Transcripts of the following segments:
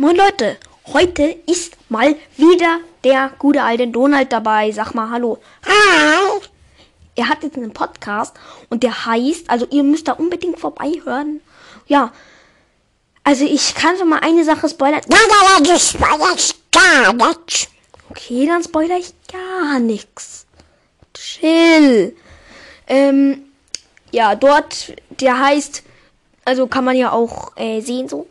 Moin Leute, heute ist mal wieder der gute alte Donald dabei. Sag mal Hallo. Hi. Er hat jetzt einen Podcast und der heißt, also ihr müsst da unbedingt vorbeihören. Ja, also ich kann schon mal eine Sache spoilern. Okay, dann spoiler ich gar nichts. Chill. Ähm, ja, dort, der heißt, also kann man ja auch äh, sehen so,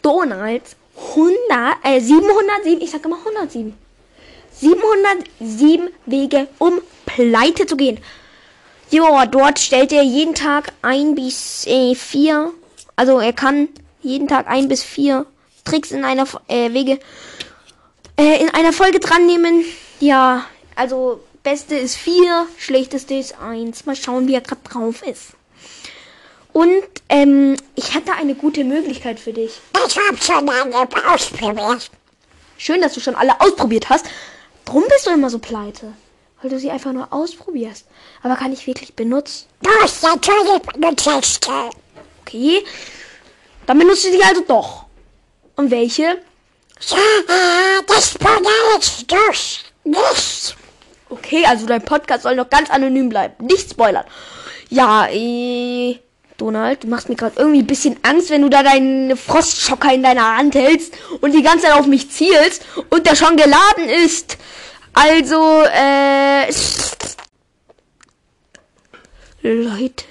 Donalds 100, äh, 707, ich sag immer 107. 707 Wege, um pleite zu gehen. Ja, dort stellt er jeden Tag ein bis äh, vier, also er kann jeden Tag ein bis vier Tricks in einer äh, Wege äh, in einer Folge dran nehmen. Ja, also beste ist vier, schlechteste ist eins. Mal schauen, wie er gerade drauf ist. Und ähm, ich hätte eine gute Möglichkeit für dich. Ich hab schon alle ausprobiert. Schön, dass du schon alle ausprobiert hast. Drum bist du immer so pleite. Weil du sie einfach nur ausprobierst. Aber kann ich wirklich benutzen? Du hast natürlich benutzt. Okay. Dann benutzt du sie also doch. Und welche? Ja, das spoilerst du nicht. Okay, also dein Podcast soll noch ganz anonym bleiben. Nicht spoilern. Ja, äh, Donald, du machst mir gerade irgendwie ein bisschen Angst, wenn du da deinen Frostschocker in deiner Hand hältst und die ganze Zeit auf mich zielst und der schon geladen ist. Also, äh. Leute,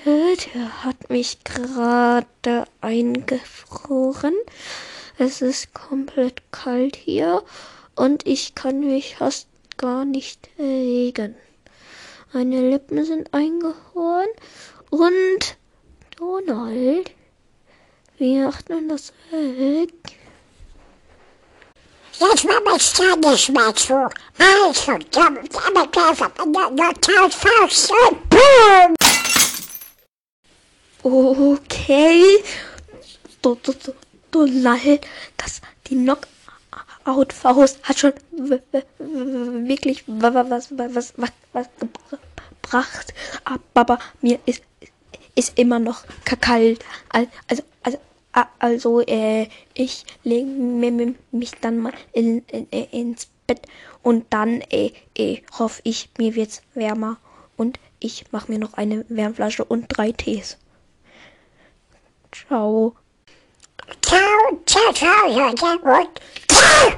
der hat mich gerade eingefroren. Es ist komplett kalt hier und ich kann mich fast gar nicht bewegen. Meine Lippen sind eingefroren und Donald, wie macht man das weg? Jetzt ich da nicht mehr zu. Also, damit damit einfach total falsch und boom. Okay. Do, do, do, Donald, das, die Knockout-Faust hat schon wirklich wa- wa- was, wa- was, was, was gebracht. Aber mir ist, ist immer noch kalt. Al- Also, also, also, äh, ich lege mich dann mal in, in, in, ins Bett und dann, äh, äh, hoffe ich, mir wird's wärmer und ich mache mir noch eine Wärmflasche und drei Tees. Ciao. Ciao, ciao, ciao, Leute. Ciao.